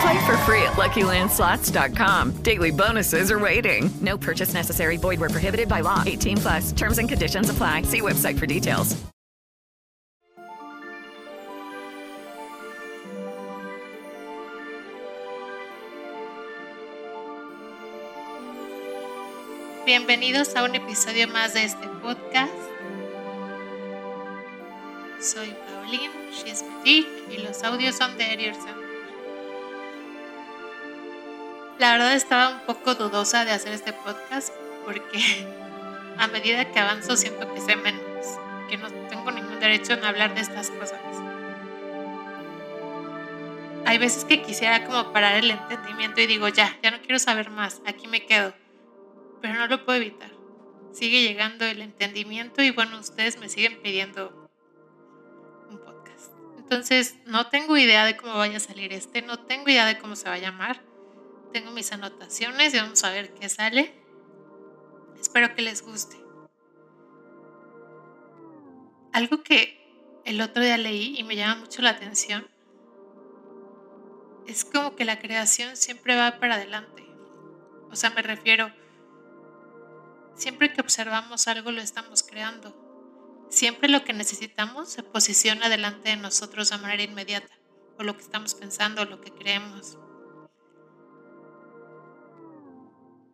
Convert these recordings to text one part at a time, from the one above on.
Play for free at LuckyLandSlots.com. Daily bonuses are waiting. No purchase necessary. Void where prohibited by law. 18 plus. Terms and conditions apply. See website for details. Bienvenidos a un episodio más de este podcast. Soy Pauline Chismetic y los audios son de Erier Sander. La verdad estaba un poco dudosa de hacer este podcast porque a medida que avanzo siento que sé menos, que no tengo ningún derecho en hablar de estas cosas. Hay veces que quisiera como parar el entendimiento y digo, ya, ya no quiero saber más, aquí me quedo. Pero no lo puedo evitar. Sigue llegando el entendimiento y bueno, ustedes me siguen pidiendo un podcast. Entonces, no tengo idea de cómo vaya a salir este, no tengo idea de cómo se va a llamar tengo mis anotaciones y vamos a ver qué sale. Espero que les guste. Algo que el otro día leí y me llama mucho la atención es como que la creación siempre va para adelante. O sea, me refiero, siempre que observamos algo lo estamos creando. Siempre lo que necesitamos se posiciona delante de nosotros de manera inmediata, o lo que estamos pensando, lo que creemos.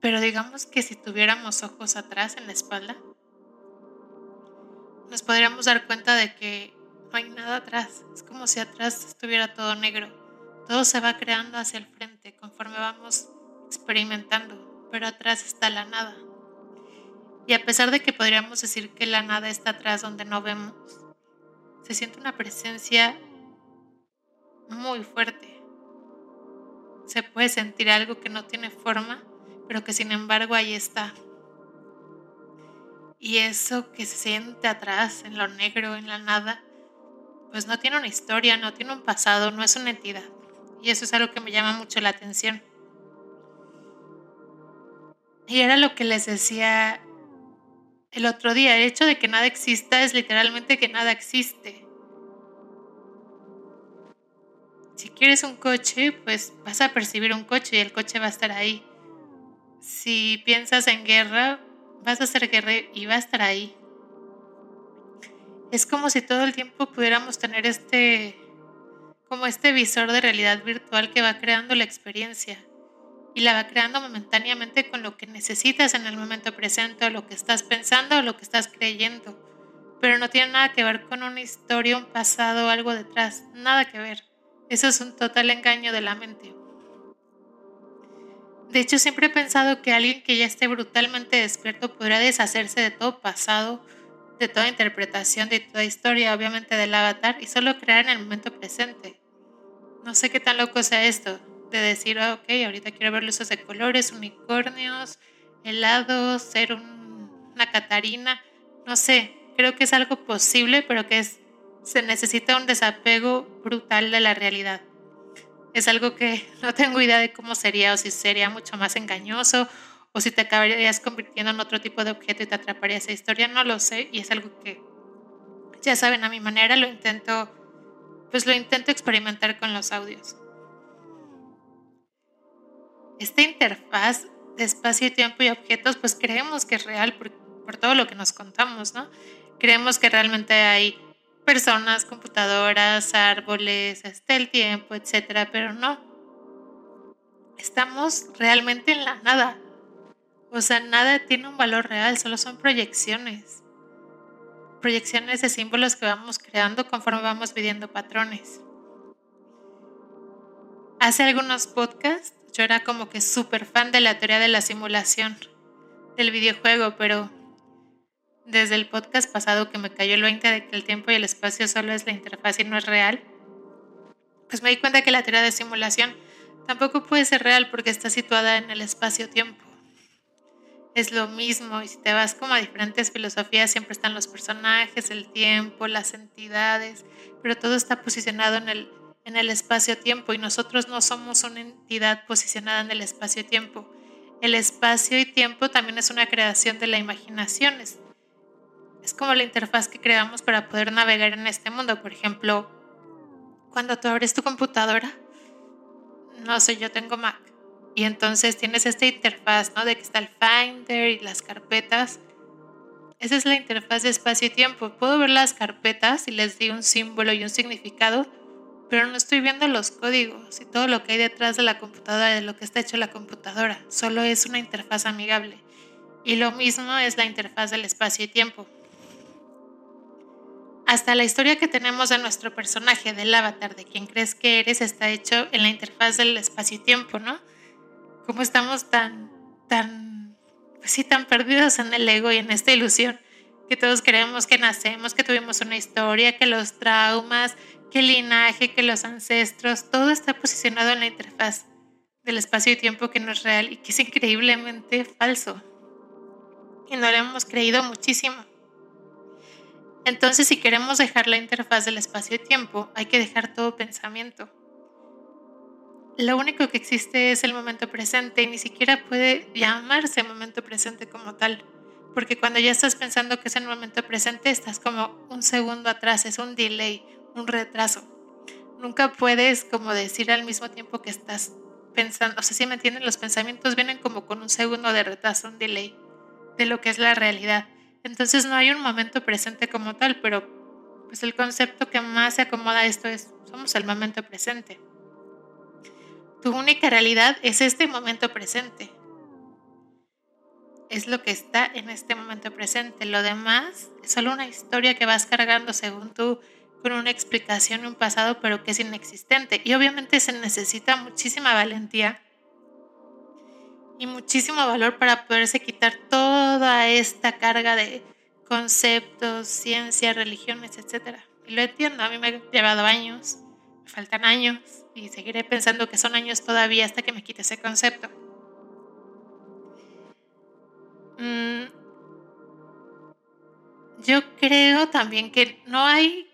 Pero digamos que si tuviéramos ojos atrás en la espalda, nos podríamos dar cuenta de que no hay nada atrás. Es como si atrás estuviera todo negro. Todo se va creando hacia el frente conforme vamos experimentando, pero atrás está la nada. Y a pesar de que podríamos decir que la nada está atrás donde no vemos, se siente una presencia muy fuerte. Se puede sentir algo que no tiene forma pero que sin embargo ahí está. Y eso que se siente atrás, en lo negro, en la nada, pues no tiene una historia, no tiene un pasado, no es una entidad. Y eso es algo que me llama mucho la atención. Y era lo que les decía el otro día, el hecho de que nada exista es literalmente que nada existe. Si quieres un coche, pues vas a percibir un coche y el coche va a estar ahí si piensas en guerra, vas a ser guerra y va a estar ahí. Es como si todo el tiempo pudiéramos tener este, como este visor de realidad virtual que va creando la experiencia y la va creando momentáneamente con lo que necesitas en el momento presente, lo que estás pensando, o lo que estás creyendo. Pero no tiene nada que ver con una historia, un pasado, algo detrás, nada que ver. Eso es un total engaño de la mente. De hecho, siempre he pensado que alguien que ya esté brutalmente despierto podrá deshacerse de todo pasado, de toda interpretación, de toda historia, obviamente del avatar, y solo crear en el momento presente. No sé qué tan loco sea esto, de decir, ah, ok, ahorita quiero ver luces de colores, unicornios, helados, ser una Catarina, no sé, creo que es algo posible, pero que es, se necesita un desapego brutal de la realidad es algo que no tengo idea de cómo sería o si sería mucho más engañoso o si te acabarías convirtiendo en otro tipo de objeto y te atraparía esa historia, no lo sé y es algo que Ya saben, a mi manera lo intento, pues lo intento experimentar con los audios. Esta interfaz de espacio, tiempo y objetos, pues creemos que es real por, por todo lo que nos contamos, ¿no? Creemos que realmente hay personas, computadoras, árboles, hasta el tiempo, etcétera, pero no. Estamos realmente en la nada. O sea, nada tiene un valor real, solo son proyecciones. Proyecciones de símbolos que vamos creando conforme vamos viviendo patrones. Hace algunos podcasts yo era como que súper fan de la teoría de la simulación del videojuego, pero desde el podcast pasado que me cayó el 20 de que el tiempo y el espacio solo es la interfaz y no es real, pues me di cuenta que la teoría de simulación tampoco puede ser real porque está situada en el espacio-tiempo. Es lo mismo y si te vas como a diferentes filosofías siempre están los personajes, el tiempo, las entidades, pero todo está posicionado en el, en el espacio-tiempo y nosotros no somos una entidad posicionada en el espacio-tiempo. El espacio y tiempo también es una creación de la imaginación, es como la interfaz que creamos para poder navegar en este mundo. Por ejemplo, cuando tú abres tu computadora, no sé, yo tengo Mac, y entonces tienes esta interfaz, ¿no? De que está el Finder y las carpetas. Esa es la interfaz de espacio y tiempo. Puedo ver las carpetas y les di un símbolo y un significado, pero no estoy viendo los códigos y todo lo que hay detrás de la computadora, de lo que está hecho la computadora. Solo es una interfaz amigable. Y lo mismo es la interfaz del espacio y tiempo hasta la historia que tenemos de nuestro personaje, del avatar, de quien crees que eres, está hecho en la interfaz del espacio-tiempo, ¿no? Cómo estamos tan, tan, pues sí, tan perdidos en el ego y en esta ilusión, que todos creemos que nacemos, que tuvimos una historia, que los traumas, que el linaje, que los ancestros, todo está posicionado en la interfaz del espacio y tiempo que no es real y que es increíblemente falso. Y no lo hemos creído muchísimo. Entonces, si queremos dejar la interfaz del espacio-tiempo, hay que dejar todo pensamiento. Lo único que existe es el momento presente y ni siquiera puede llamarse momento presente como tal, porque cuando ya estás pensando que es el momento presente, estás como un segundo atrás, es un delay, un retraso. Nunca puedes como decir al mismo tiempo que estás pensando, o sea, si me entienden, los pensamientos vienen como con un segundo de retraso, un delay de lo que es la realidad. Entonces no hay un momento presente como tal, pero pues el concepto que más se acomoda a esto es, somos el momento presente. Tu única realidad es este momento presente. Es lo que está en este momento presente. Lo demás es solo una historia que vas cargando según tú con una explicación y un pasado, pero que es inexistente. Y obviamente se necesita muchísima valentía y muchísimo valor para poderse quitar toda esta carga de conceptos, ciencia, religiones, etc. Y lo entiendo, a mí me ha llevado años, me faltan años y seguiré pensando que son años todavía hasta que me quite ese concepto. Mm, yo creo también que no hay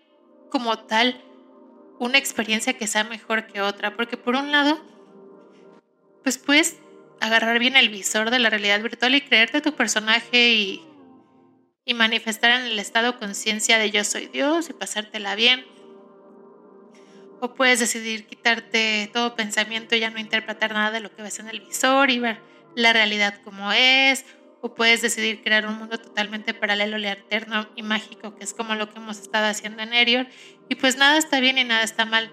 como tal una experiencia que sea mejor que otra, porque por un lado, pues puedes agarrar bien el visor de la realidad virtual y creerte tu personaje y, y manifestar en el estado conciencia de yo soy Dios y pasártela bien. O puedes decidir quitarte todo pensamiento y ya no interpretar nada de lo que ves en el visor y ver la realidad como es. O puedes decidir crear un mundo totalmente paralelo, alterno y mágico, que es como lo que hemos estado haciendo en Erior. Y pues nada está bien y nada está mal.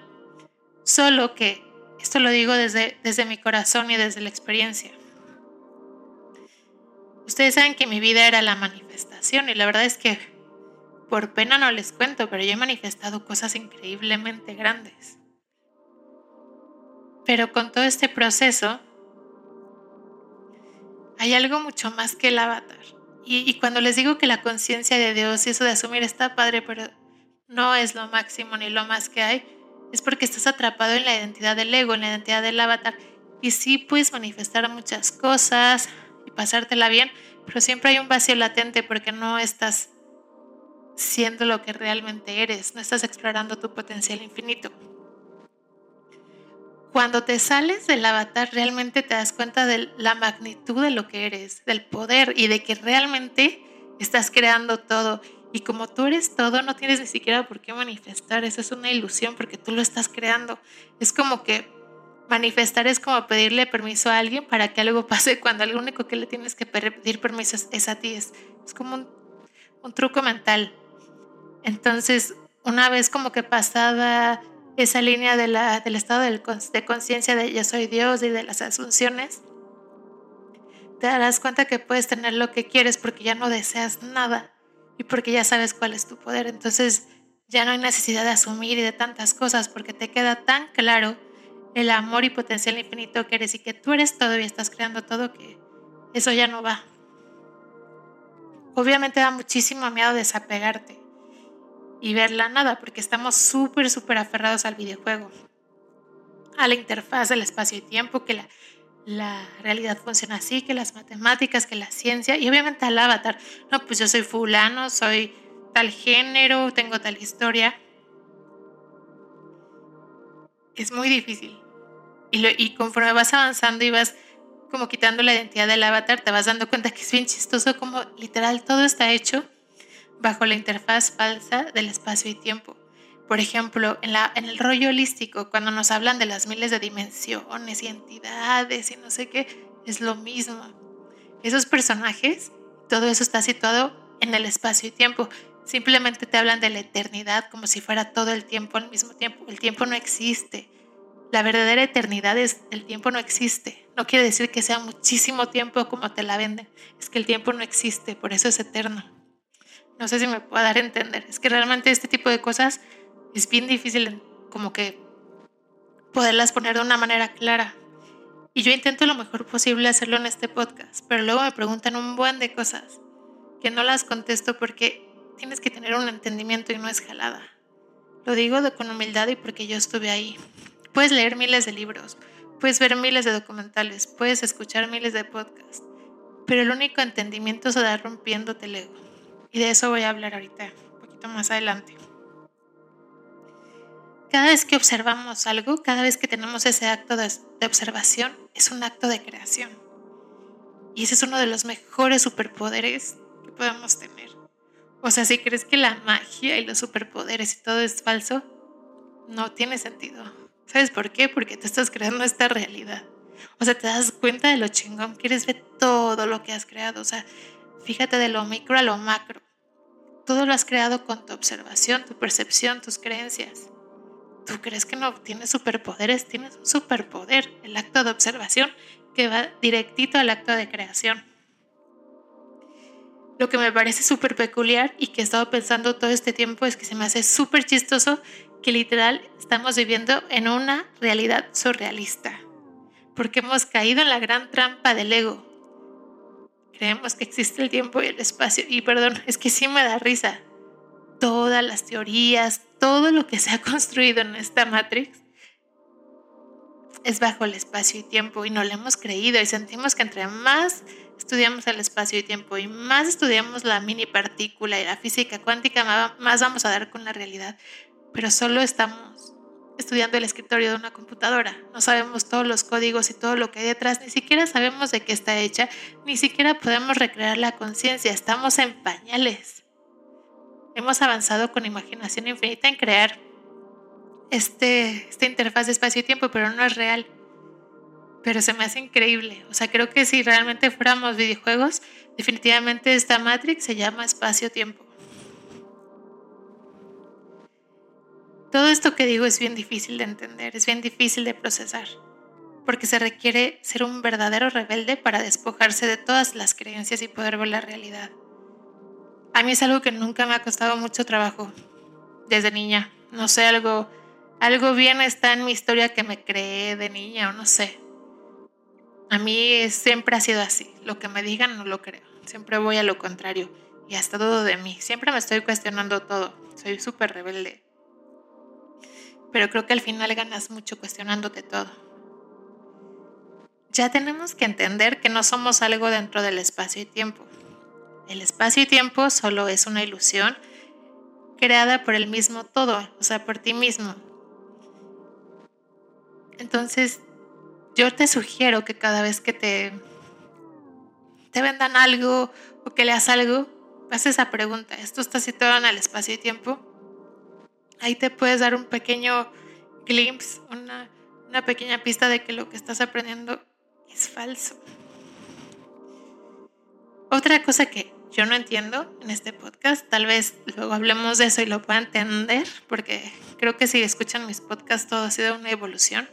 Solo que esto lo digo desde, desde mi corazón y desde la experiencia. Ustedes saben que mi vida era la manifestación y la verdad es que por pena no les cuento, pero yo he manifestado cosas increíblemente grandes. Pero con todo este proceso hay algo mucho más que el avatar. Y, cuando les digo que la conciencia de Dios y eso de asumir está padre, pero no es lo máximo ni lo más que hay, es porque estás atrapado en la identidad del ego, en la identidad del avatar. Y sí puedes manifestar muchas cosas y pasártela bien, pero siempre hay un vacío latente porque no estás siendo lo que realmente eres, no estás explorando tu potencial infinito. Cuando te sales del avatar realmente te das cuenta de la magnitud de lo que eres, del poder y de que realmente estás creando todo Y como tú eres todo, no tienes ni siquiera por qué manifestar. Eso es una ilusión porque tú lo estás creando. Es como que manifestar es como pedirle permiso a alguien para que algo pase cuando lo único que le tienes que pedir permiso es, a ti. Es, es como un, truco mental. Entonces, una vez como que pasada esa línea de la, del estado de conciencia de yo soy Dios y de las asunciones, te darás cuenta que puedes tener lo que quieres porque ya no deseas nada y porque ya sabes cuál es tu poder. Entonces ya no hay necesidad de asumir y de tantas cosas porque te queda tan claro el amor y potencial infinito que eres y que tú eres todo y estás creando todo que eso ya no va. Obviamente da muchísimo miedo desapegarte y ver la nada porque estamos súper, súper aferrados al videojuego, a la interfaz del espacio y tiempo, que la, la realidad funciona así, que las matemáticas, que la ciencia y obviamente al avatar. No, pues yo soy fulano, soy tal género, tengo tal historia. Es muy difícil. Y, y conforme vas avanzando y vas como quitando la identidad del avatar, te vas dando cuenta que es bien chistoso como literal todo está hecho bajo la interfaz falsa del espacio y tiempo. Por ejemplo, en, la, en el rollo holístico, cuando nos hablan de las miles de dimensiones y entidades y no sé qué, es lo mismo. Esos personajes, todo eso está situado en el espacio y tiempo. Simplemente te hablan de la eternidad como si fuera todo el tiempo al mismo tiempo. El tiempo no existe. La verdadera eternidad es el tiempo no existe. No quiere decir que sea muchísimo tiempo como te la venden. Es que el tiempo no existe, por eso es eterno. No sé si me puedo dar a entender. Es que realmente este tipo de cosas es bien difícil como que poderlas poner de una manera clara. Y yo intento lo mejor posible hacerlo en este podcast, pero luego me preguntan un buen de cosas que no las contesto porque tienes que tener un entendimiento y no es jalada. Lo digo con humildad y porque yo estuve ahí. Puedes leer miles de libros, puedes ver miles de documentales, puedes escuchar miles de podcasts, pero el único entendimiento se da rompiéndote el ego. Y de eso voy a hablar ahorita, un poquito más adelante cada vez que observamos algo, cada vez que tenemos ese acto de, observación, es un acto de creación. Y ese es uno de los mejores superpoderes que podemos tener. O sea, si crees que la magia y los superpoderes y todo es falso, no tiene sentido. ¿Sabes por qué? Porque te estás creando esta realidad. O sea, te das cuenta de lo chingón, quieres ver todo lo que has creado. O sea, fíjate de lo micro a lo macro. Todo lo has creado con tu observación, tu percepción, tus creencias. ¿Tú crees que no tienes superpoderes? Tienes un superpoder, el acto de observación, que va directito al acto de creación. Lo que me parece súper peculiar y que he estado pensando todo este tiempo es que se me hace súper chistoso que literal estamos viviendo en una realidad surrealista, porque hemos caído en la gran trampa del ego. Creemos que existe el tiempo y el espacio, y perdón, es que sí me da risa. Todas las teorías, todo lo que se ha construido en esta Matrix es bajo el espacio y tiempo y no lo hemos creído y sentimos que entre más estudiamos el espacio y tiempo y más estudiamos la mini partícula y la física cuántica, más vamos a dar con la realidad. Pero solo estamos estudiando el escritorio de una computadora. No sabemos todos los códigos y todo lo que hay detrás, ni siquiera sabemos de qué está hecha, ni siquiera podemos recrear la conciencia, estamos en pañales. Hemos avanzado con imaginación infinita en crear este, esta interfaz de espacio y tiempo, pero no es real. Pero se me hace increíble. O sea, creo que si realmente fuéramos videojuegos, definitivamente esta Matrix se llama espacio-tiempo. Todo esto que digo es bien difícil de entender, es bien difícil de procesar, porque se requiere ser un verdadero rebelde para despojarse de todas las creencias y poder ver la realidad. A mí es algo que nunca me ha costado mucho trabajo desde niña. No sé, algo, algo bien está en mi historia que me creé de niña o no sé. A mí siempre ha sido así. Lo que me digan no lo creo. Siempre voy a lo contrario. Y hasta todo de mí. Siempre me estoy cuestionando todo. Soy súper rebelde. Pero creo que al final ganas mucho cuestionándote todo. Ya tenemos que entender que no somos algo dentro del espacio y tiempo. El espacio y tiempo solo es una ilusión creada por el mismo todo, o sea, por ti mismo. Entonces, yo te sugiero que cada vez que te, te vendan algo o que leas algo, haces esa pregunta, ¿esto está situado en el espacio y tiempo? Ahí te puedes dar un pequeño glimpse, una, una pequeña pista de que lo que estás aprendiendo es falso. Otra cosa que yo no entiendo en este podcast, tal vez luego hablemos de eso y lo pueda entender, porque creo que si escuchan mis podcasts todo ha sido una evolución.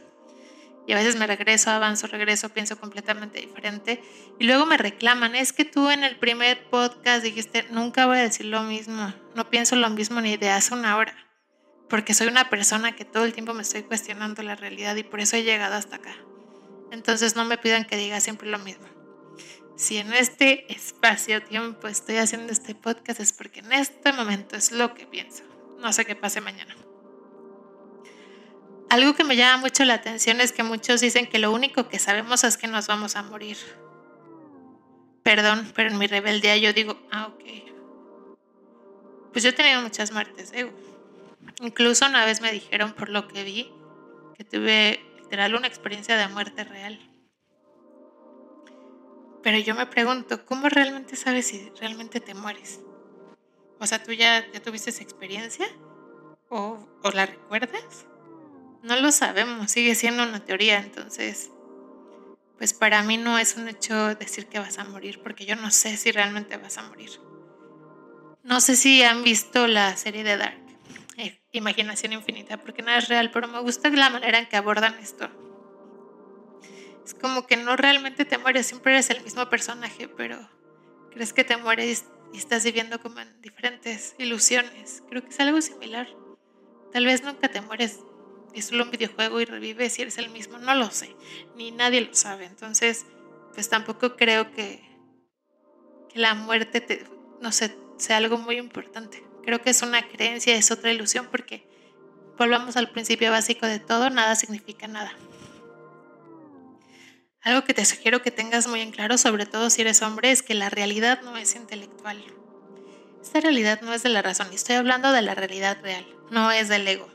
Y a veces me regreso, avanzo, regreso, pienso completamente diferente. Y luego me reclaman, es que tú en el primer podcast dijiste, nunca voy a decir lo mismo, no pienso lo mismo ni de hace una hora, porque soy una persona que todo el tiempo me estoy cuestionando la realidad y por eso he llegado hasta acá. Entonces no me pidan que diga siempre lo mismo. Si en este espacio-tiempo estoy haciendo este podcast es porque en este momento es lo que pienso. No sé qué pase mañana. Algo que me llama mucho la atención es que muchos dicen que lo único que sabemos es que nos vamos a morir. Perdón, pero en mi rebeldía yo digo, ah, ok. Pues yo he tenido muchas muertes ego. Incluso una vez me dijeron por lo que vi que tuve literal una experiencia de muerte real. Pero yo me pregunto, ¿cómo realmente sabes si realmente te mueres? O sea, ¿tú ya, ya tuviste esa experiencia? ¿O, ¿O la recuerdas? No lo sabemos, sigue siendo una teoría, entonces, pues para mí no es un hecho decir que vas a morir, porque yo no sé si realmente vas a morir. No sé si han visto la serie de Dark, eh, Imaginación Infinita, porque nada es real, pero me gusta la manera en que abordan esto. Es como que no realmente te mueres, siempre eres el mismo personaje, pero crees que te mueres y estás viviendo como en diferentes ilusiones. Creo que es algo similar. Tal vez nunca te mueres es solo un videojuego y revive si eres el mismo, no lo sé, ni nadie lo sabe. Entonces, pues tampoco creo que, que la muerte, te, no sé, sea algo muy importante. Creo que es una creencia, es otra ilusión, porque volvamos al principio básico de todo, nada significa nada. Algo que te sugiero que tengas muy en claro, sobre todo si eres hombre, es que la realidad no es intelectual. Esta realidad no es de la razón, estoy hablando de la realidad real, no es del ego.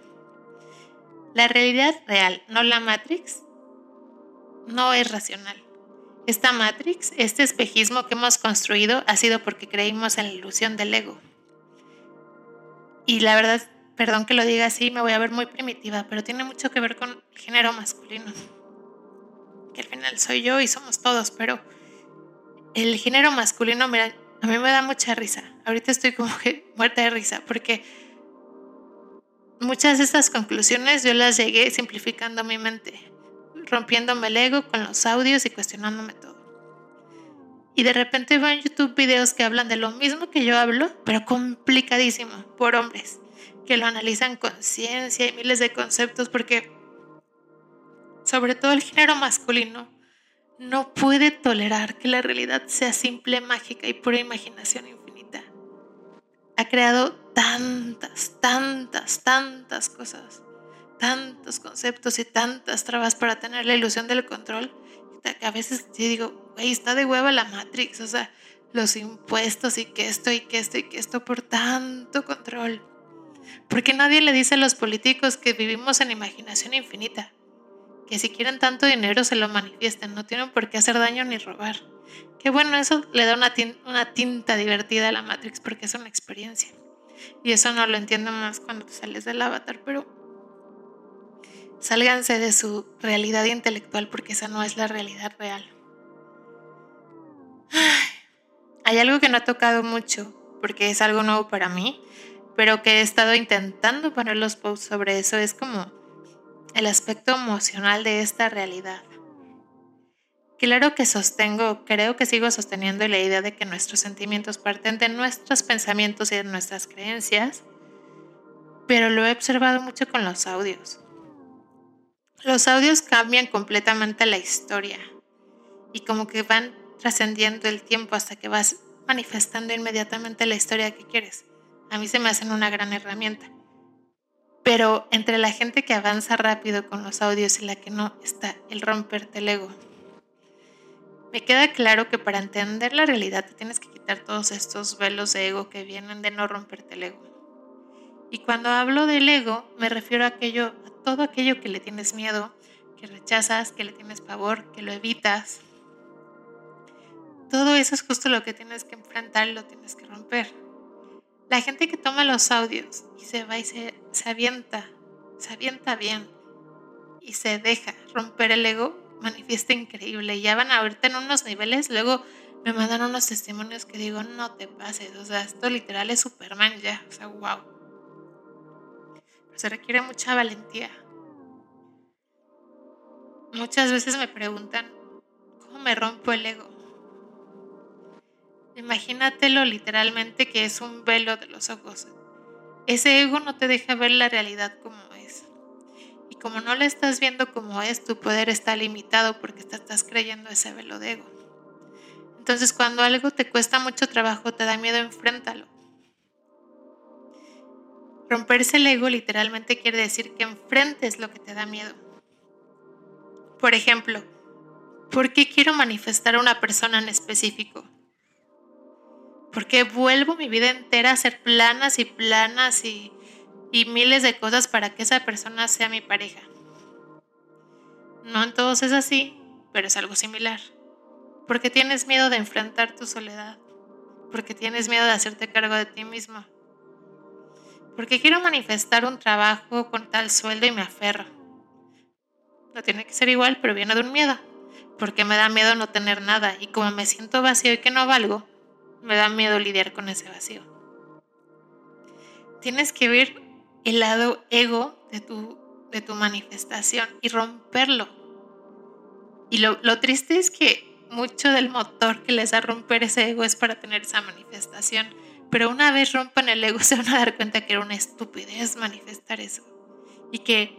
La realidad real, no la Matrix, no es racional. Esta Matrix, este espejismo que hemos construido, ha sido porque creímos en la ilusión del ego. Y la verdad, perdón que lo diga así, me voy a ver muy primitiva, pero tiene mucho que ver con el género masculino. Al final soy yo y somos todos, pero el género masculino, mira, a mí me da mucha risa. Ahorita estoy como que muerta de risa, porque Muchas de estas conclusiones yo las llegué simplificando mi mente, rompiéndome el ego con los audios y cuestionándome todo. Y de repente veo en YouTube videos que hablan de lo mismo que yo hablo, pero complicadísimo, por hombres, que lo analizan con ciencia y miles de conceptos, porque sobre todo el género masculino no puede tolerar que la realidad sea simple, mágica y pura imaginación infinita. Ha creado tantas, tantas, tantas cosas, tantos conceptos y tantas trabas para tener la ilusión del control, que a veces yo digo, güey, está de hueva la Matrix, o sea, los impuestos y que esto y que esto y que esto por tanto control. Porque nadie le dice a los políticos que vivimos en imaginación infinita, que si quieren tanto dinero se lo manifiesten, no tienen por qué hacer daño ni robar. Que bueno, eso le da una una tinta divertida a la Matrix porque es una experiencia. Y eso no lo entiendo más cuando sales del avatar, pero sálganse de su realidad intelectual porque esa no es la realidad real. Hay algo que no ha tocado mucho porque es algo nuevo para mí, pero que he estado intentando poner los posts sobre eso. Es como el aspecto emocional de esta realidad. Claro que sostengo, creo que sigo sosteniendo la idea de que nuestros sentimientos parten de nuestros pensamientos y de nuestras creencias, pero lo he observado mucho con los audios. Los audios cambian completamente la historia y como que van trascendiendo el tiempo hasta que vas manifestando inmediatamente la historia que quieres. A mí se me hacen una gran herramienta. Pero entre la gente que avanza rápido con los audios y la que no está el romperte el ego. Me queda claro que para entender la realidad te tienes que quitar todos estos velos de ego que vienen de no romperte el ego. Y cuando hablo del ego, me refiero a a todo aquello que le tienes miedo, que rechazas, que le tienes pavor, que lo evitas. todo eso es justo lo que tienes que enfrentar y lo tienes que romper. La gente que toma los audios y se va y se, avienta, se avienta bien y se deja romper el ego, manifiesta increíble. Ya van a verte en unos niveles, luego me mandan unos testimonios que digo, no te pases, o sea, esto literal es Superman ya, o sea, wow. Pero se requiere mucha valentía. Muchas veces me preguntan, ¿cómo me rompo el ego? Imagínatelo literalmente que es un velo de los ojos. Ese ego no te deja ver la realidad como es. Y como no la estás viendo como es, tu poder está limitado porque te estás creyendo ese velo de ego. Entonces cuando algo te cuesta mucho trabajo, te da miedo, enfréntalo. Romperse el ego literalmente quiere decir que enfrentes lo que te da miedo. Por ejemplo, ¿por qué quiero manifestar a una persona en específico? Porque vuelvo mi vida entera a hacer planas y planas y, miles de cosas para que esa persona sea mi pareja. No en todos es así, pero es algo similar. Porque tienes miedo de enfrentar tu soledad. Porque tienes miedo de hacerte cargo de ti mismo. Porque quiero manifestar un trabajo con tal sueldo y me aferro. No tiene que ser igual, pero viene de un miedo. Porque me da miedo no tener nada y como me siento vacío y que no valgo, me da miedo lidiar con ese vacío. Tienes que ver el lado ego de tu, de tu manifestación y romperlo. Y lo, lo triste es que mucho del motor que les da romper ese ego es para tener esa manifestación. Pero una vez rompan el ego se van a dar cuenta que era una estupidez manifestar eso. Y que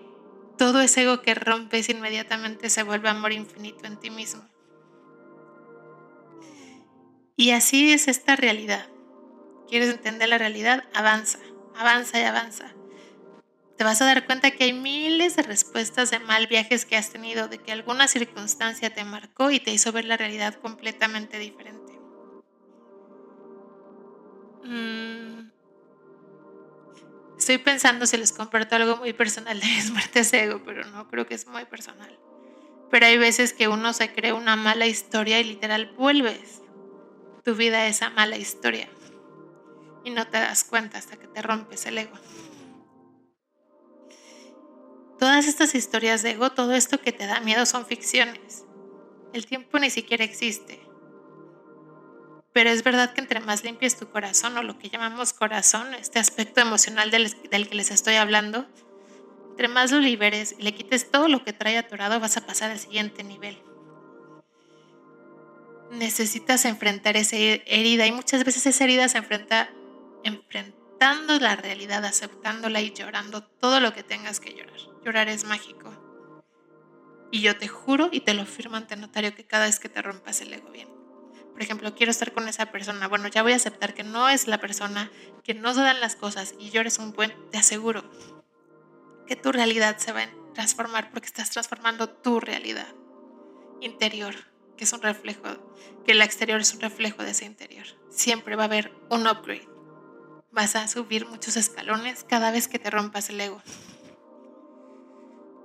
todo ese ego que rompes inmediatamente se vuelve amor infinito en ti mismo. Y así es esta realidad. ¿Quieres entender la realidad? Avanza, avanza y avanza. Te vas a dar cuenta que hay miles de respuestas de mal viajes que has tenido, de que alguna circunstancia te marcó y te hizo ver la realidad completamente diferente. Mm. Estoy pensando si les comparto algo muy personal de mis muertes pero no creo que es muy personal. Pero hay veces que uno se cree una mala historia y literal vuelves tu vida esa mala historia. Y no te das cuenta hasta que te rompes el ego. Todas estas historias de ego, todo esto que te da miedo son ficciones. El tiempo ni siquiera existe. Pero es verdad que entre más limpies tu corazón o lo que llamamos corazón, este aspecto emocional del, del que les estoy hablando, entre más lo liberes y le quites todo lo que trae atorado, vas a pasar al siguiente nivel necesitas enfrentar esa herida y muchas veces esa herida se enfrenta enfrentando la realidad, aceptándola y llorando todo lo que tengas que llorar. Llorar es mágico. Y yo te juro y te lo firmo ante notario que cada vez que te rompas el ego bien. Por ejemplo, quiero estar con esa persona. Bueno, ya voy a aceptar que no es la persona, que no se dan las cosas y llores un buen, te aseguro que tu realidad se va a transformar porque estás transformando tu realidad interior que es un reflejo, que el exterior es un reflejo de ese interior. Siempre va a haber un upgrade. Vas a subir muchos escalones cada vez que te rompas el ego.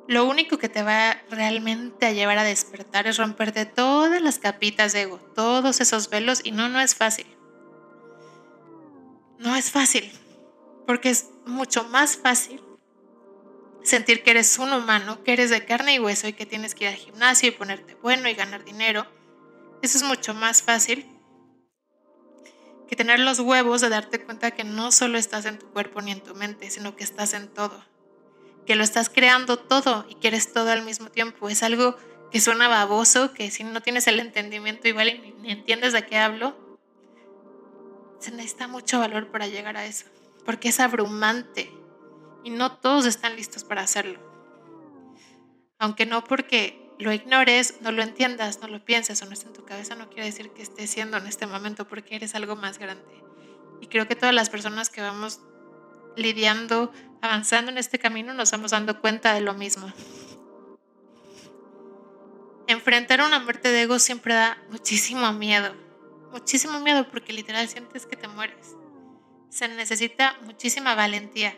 Lo único que te va realmente a llevar a despertar es romperte todas las capitas de ego, todos esos velos, y no, no es fácil. No es fácil, porque es mucho más fácil sentir que eres un humano, que eres de carne y hueso y que tienes que ir al gimnasio y ponerte bueno y ganar dinero. Eso es mucho más fácil que tener los huevos de darte cuenta que no solo estás en tu cuerpo ni en tu mente, sino que estás en todo. Que lo estás creando todo y que eres todo al mismo tiempo. Es algo que suena baboso, que si no tienes el entendimiento igual ni entiendes de qué hablo, se necesita mucho valor para llegar a eso, porque es abrumante y no todos están listos para hacerlo. Aunque no porque lo ignores, no lo entiendas, no lo pienses o no esté en tu cabeza, no quiere decir que estés siendo en este momento porque eres algo más grande. Y creo que todas las personas que vamos lidiando, avanzando en este camino, nos vamos dando cuenta de lo mismo. Enfrentar una muerte de ego siempre da muchísimo miedo, muchísimo miedo porque literal sientes que te mueres. Se necesita muchísima valentía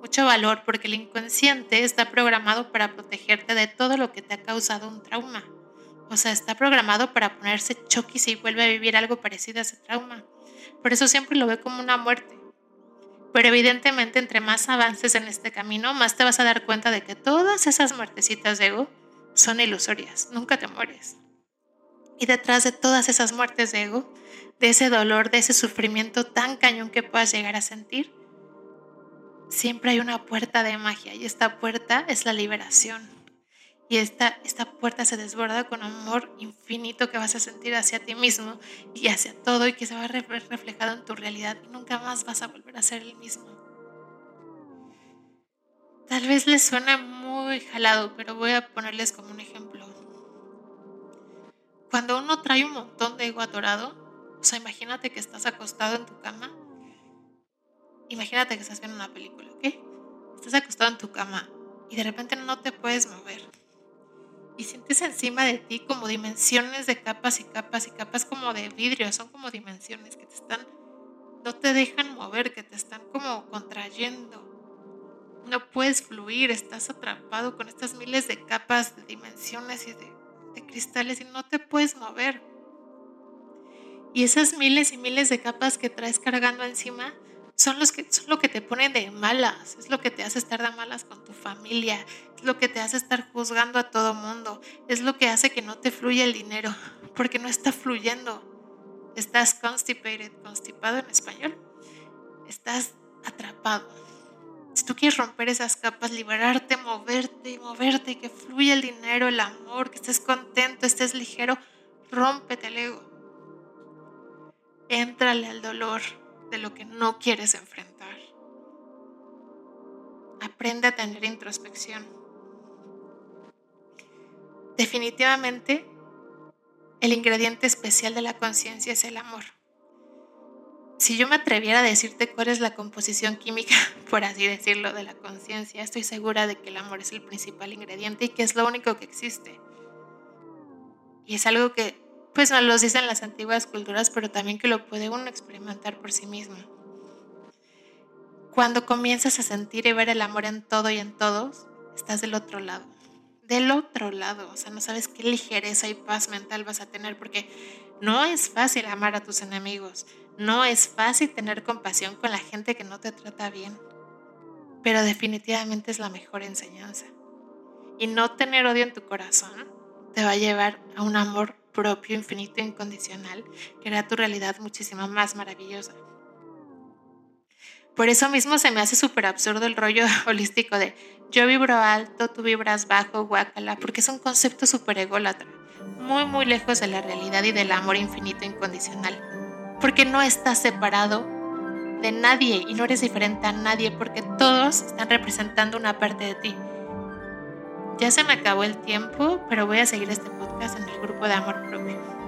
mucho valor porque el inconsciente está programado para protegerte de todo lo que te ha causado un trauma, O sea, está programado para ponerse choquis si vuelve a vivir algo parecido a ese trauma. Por eso siempre lo ve como una muerte. Pero evidentemente entre más avances en este camino, más te vas a dar cuenta de que todas esas muertecitas de ego son ilusorias, nunca te mueres. Y detrás de todas esas muertes de ego, de ese dolor, de ese sufrimiento tan cañón que puedas llegar a sentir, siempre hay una puerta de magia y esta puerta es la liberación. Y esta, esta puerta se desborda con amor infinito que vas a sentir hacia ti mismo y hacia todo y que se va a ver reflejado en tu realidad y nunca más vas a volver a ser el mismo. Tal vez les suene muy jalado, pero voy a ponerles como un ejemplo. Cuando uno trae un montón de ego atorado, o sea, imagínate que estás acostado en tu cama. Imagínate que estás viendo una película, ¿ok? Estás acostado en tu cama y de repente no te puedes mover y sientes encima de ti como dimensiones de capas y capas y capas como de vidrio, son como dimensiones que te están, no te dejan mover, que te están como contrayendo. No puedes fluir, estás atrapado con estas miles de capas, de dimensiones y de, de cristales y no te puedes mover. Y esas miles y miles de capas que traes cargando encima son, los que, son lo que te ponen de malas, es lo que te hace estar de malas con tu familia, es lo que te hace estar juzgando a todo mundo, es lo que hace que no te fluya el dinero, porque no está fluyendo. Estás constipated, constipado en español. Estás atrapado. Si tú quieres romper esas capas, liberarte, moverte y moverte y que fluya el dinero, el amor, que estés contento, estés ligero, rómpete el ego. Éntrale al dolor, de lo que no quieres enfrentar. Aprende a tener introspección. Definitivamente, el ingrediente especial de la conciencia es el amor. Si yo me atreviera a decirte cuál es la composición química, por así decirlo, de la conciencia, estoy segura de que el amor es el principal ingrediente y que es lo único que existe. Y es algo que pues nos lo dicen las antiguas culturas, pero también que lo puede uno experimentar por sí mismo. Cuando comienzas a sentir y ver el amor en todo y en todos, estás del otro lado. Del otro lado, o sea, no sabes qué ligereza y paz mental vas a tener, porque no es fácil amar a tus enemigos, no es fácil tener compasión con la gente que no te trata bien, pero definitivamente es la mejor enseñanza. Y no tener odio en tu corazón te va a llevar a un amor propio, infinito incondicional, que hará tu realidad muchísimo más maravillosa. Por eso mismo se me hace súper absurdo el rollo holístico de yo vibro alto, tú vibras bajo, guácala, porque es un concepto súper ególatra, muy, muy lejos de la realidad y del amor infinito incondicional. Porque no estás separado de nadie y no eres diferente a nadie, porque todos están representando una parte de ti. Ya se me acabó el tiempo, pero voy a seguir este podcast en el grupo de amor propio.